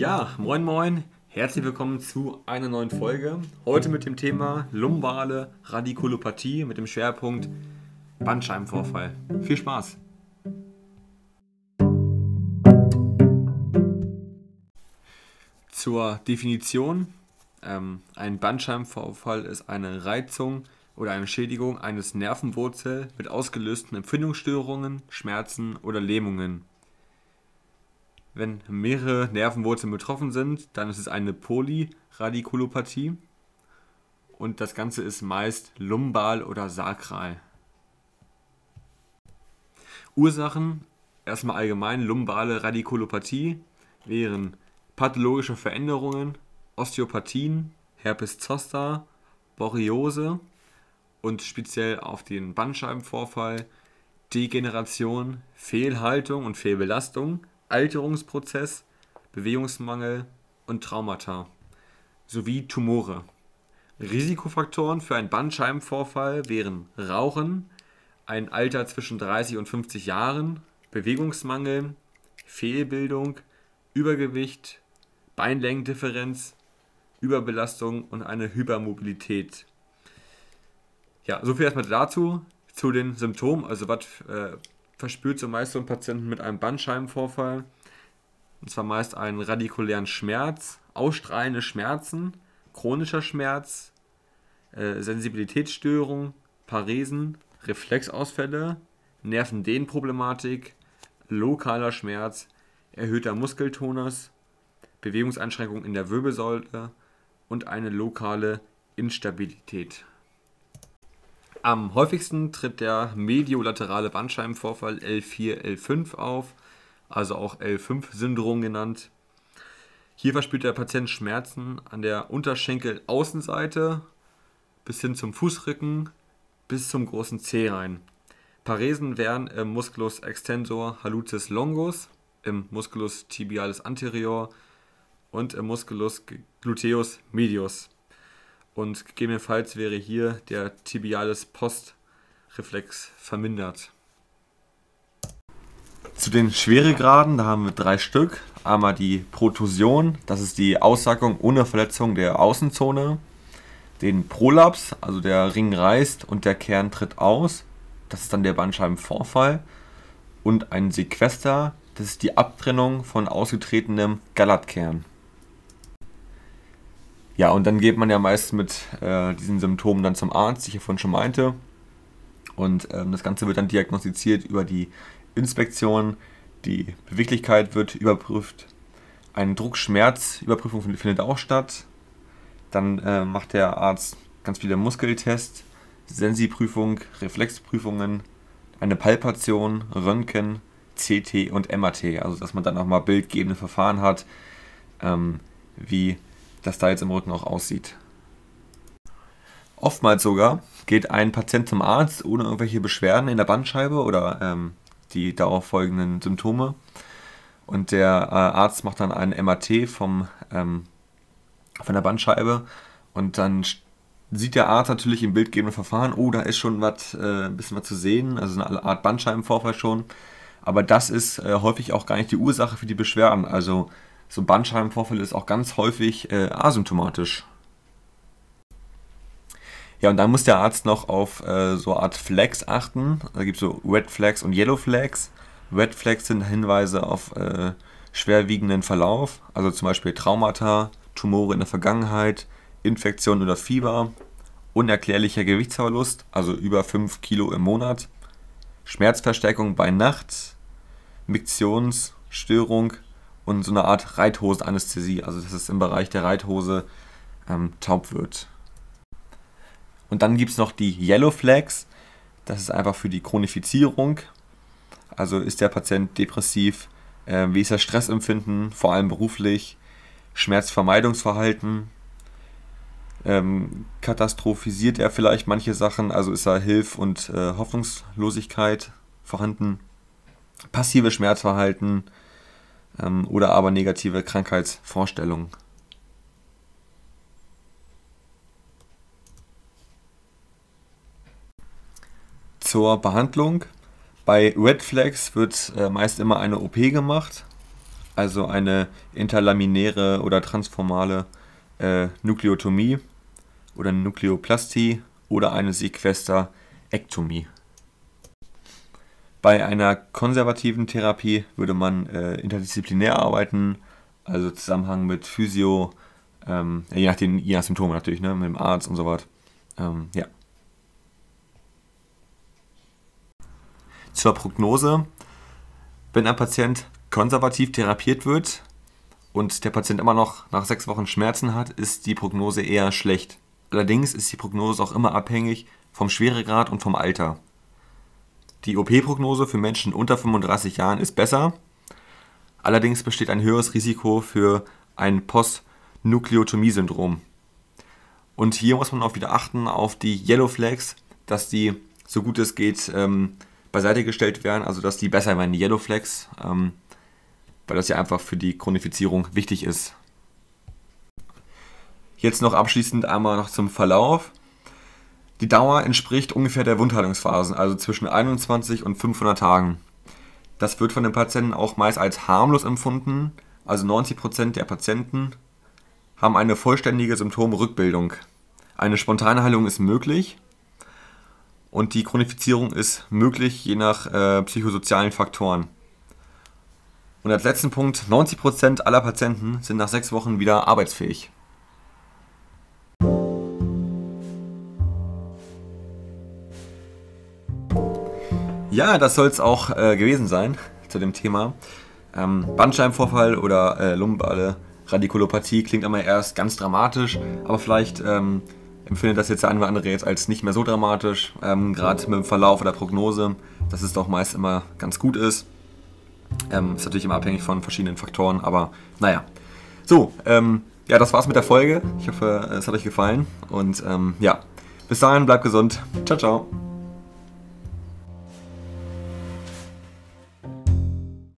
Ja, moin moin, herzlich willkommen zu einer neuen Folge. Heute mit dem Thema lumbale Radikulopathie mit dem Schwerpunkt Bandscheibenvorfall. Viel Spaß! Zur Definition. Ähm, ein Bandscheibenvorfall ist eine Reizung oder eine Schädigung eines Nervenwurzel mit ausgelösten Empfindungsstörungen, Schmerzen oder Lähmungen. Wenn mehrere Nervenwurzeln betroffen sind, dann ist es eine Polyradikulopathie und das Ganze ist meist lumbal oder sakral. Ursachen, erstmal allgemein, lumbale Radikulopathie wären pathologische Veränderungen, Osteopathien, Herpes zoster, Borreliose und speziell auf den Bandscheibenvorfall, Degeneration, Fehlhaltung und Fehlbelastung, Alterungsprozess, Bewegungsmangel und Traumata sowie Tumore. Risikofaktoren für einen Bandscheibenvorfall wären Rauchen, ein Alter zwischen 30 und 50 Jahren, Bewegungsmangel, Fehlbildung, Übergewicht, Beinlängendifferenz, Überbelastung und eine Hypermobilität. Ja, soviel erstmal dazu, zu den Symptomen. Also was äh, verspürt so meist so ein Patient mit einem Bandscheibenvorfall. Und zwar meist einen radikulären Schmerz, ausstrahlende Schmerzen, chronischer Schmerz, äh, Sensibilitätsstörung, Paresen, Reflexausfälle, Nervendehnproblematik, lokaler Schmerz, erhöhter Muskeltonus, Bewegungseinschränkungen in der Wirbelsäule und eine lokale Instabilität. Am häufigsten tritt der mediolaterale Bandscheibenvorfall L4, L5 auf, also auch L5-Syndrom genannt. Hier verspürt der Patient Schmerzen an der Unterschenkelaußenseite bis hin zum Fußrücken bis zum großen Zeh rein. Paresen wären im Musculus extensor hallucis longus, im Musculus tibialis anterior und im Musculus gluteus medius. Und gegebenenfalls wäre hier der Tibialis Postreflex vermindert. Zu den Schweregraden, da haben wir drei Stück. Einmal die Protusion, das ist die Aussackung ohne Verletzung der Außenzone. Den Prolaps, also der Ring reißt und der Kern tritt aus. Das ist dann der Bandscheibenvorfall. Und ein Sequester, das ist die Abtrennung von ausgetretenem Galatkern. Ja, und dann geht man ja meist mit äh, diesen Symptomen dann zum Arzt, wie ich vorhin schon meinte. Und ähm, das Ganze wird dann diagnostiziert über die Inspektion. Die Beweglichkeit wird überprüft. Eine Druckschmerzüberprüfung findet auch statt. Dann äh, macht der Arzt ganz viele Muskeltests, Sensiprüfung, Reflexprüfungen, eine Palpation, Röntgen, CT und MRT. Also dass man dann auch mal bildgebende Verfahren hat, ähm, wie das da jetzt im Rücken auch aussieht. Oftmals sogar geht ein Patient zum Arzt ohne irgendwelche Beschwerden in der Bandscheibe oder ähm, die darauf folgenden Symptome. Und der äh, Arzt macht dann ein MRT vom, ähm, von der Bandscheibe und dann sieht der Arzt natürlich im bildgebenden Verfahren, oh, da ist schon was, äh, ein bisschen was zu sehen, also eine Art Bandscheibenvorfall schon. Aber das ist äh, häufig auch gar nicht die Ursache für die Beschwerden. Also so ein Bandscheibenvorfall ist auch ganz häufig äh, asymptomatisch. Ja, und dann muss der Arzt noch auf äh, so eine Art Flags achten. Da gibt es so Red Flags und Yellow Flags. Red Flags sind Hinweise auf äh, schwerwiegenden Verlauf, also zum Beispiel Traumata, Tumore in der Vergangenheit, Infektion oder Fieber, unerklärlicher Gewichtsverlust, also über 5 Kilo im Monat, Schmerzverstärkung bei Nacht, Miktionsstörung und so eine Art Reithosenanästhesie, also dass es im Bereich der Reithose ähm, taub wird. Und dann gibt es noch die Yellow Flags, das ist einfach für die Chronifizierung. Also ist der Patient depressiv, äh, wie ist das Stressempfinden, vor allem beruflich, Schmerzvermeidungsverhalten, ähm, katastrophisiert er vielleicht manche Sachen, also ist da Hilf- und äh, Hoffnungslosigkeit vorhanden, passive Schmerzverhalten ähm, oder aber negative Krankheitsvorstellungen. Zur Behandlung. Bei Red Flags wird äh, meist immer eine OP gemacht. also eine interlaminäre oder transformale äh, Nukleotomie oder Nukleoplastie oder eine Sequesterektomie. Bei einer konservativen Therapie würde man äh, interdisziplinär arbeiten, also Zusammenhang mit Physio, ähm, je, nach den, je nach Symptomen natürlich, ne, mit dem Arzt und so weiter. Ähm, ja. Zur Prognose. Wenn ein Patient konservativ therapiert wird und der Patient immer noch nach sechs Wochen Schmerzen hat, ist die Prognose eher schlecht. Allerdings ist die Prognose auch immer abhängig vom Schweregrad und vom Alter. Die OP-Prognose für Menschen unter 35 Jahren ist besser. Allerdings besteht ein höheres Risiko für ein Post-Nukleotomie-Syndrom. Und hier muss man auch wieder achten auf die Yellow Flags, dass die so gut es geht ähm, beiseite gestellt werden, also dass die besser werden, die Yellow Flags, ähm, weil das ja einfach für die Chronifizierung wichtig ist. Jetzt noch abschließend einmal noch zum Verlauf. Die Dauer entspricht ungefähr der Wundheilungsphasen, also zwischen 21 und 500 Tagen. Das wird von den Patienten auch meist als harmlos empfunden, also 90% der Patienten haben eine vollständige Symptomrückbildung. Eine spontane Heilung ist möglich und die Chronifizierung ist möglich je nach äh, psychosozialen Faktoren. Und als letzten Punkt, 90% aller Patienten sind nach sechs Wochen wieder arbeitsfähig. Ja, das soll es auch äh, gewesen sein zu dem Thema. Ähm, Bandscheibenvorfall oder äh, lumbale Radikulopathie klingt immer erst ganz dramatisch, aber vielleicht ähm, empfindet das jetzt der eine oder andere jetzt als nicht mehr so dramatisch, ähm, gerade mit dem Verlauf oder Prognose, dass es doch meist immer ganz gut ist. Ähm, ist natürlich immer abhängig von verschiedenen Faktoren, aber naja. So, ähm, ja, das war's mit der Folge. Ich hoffe, es hat euch gefallen und ähm, ja, bis dahin, bleibt gesund. Ciao, ciao.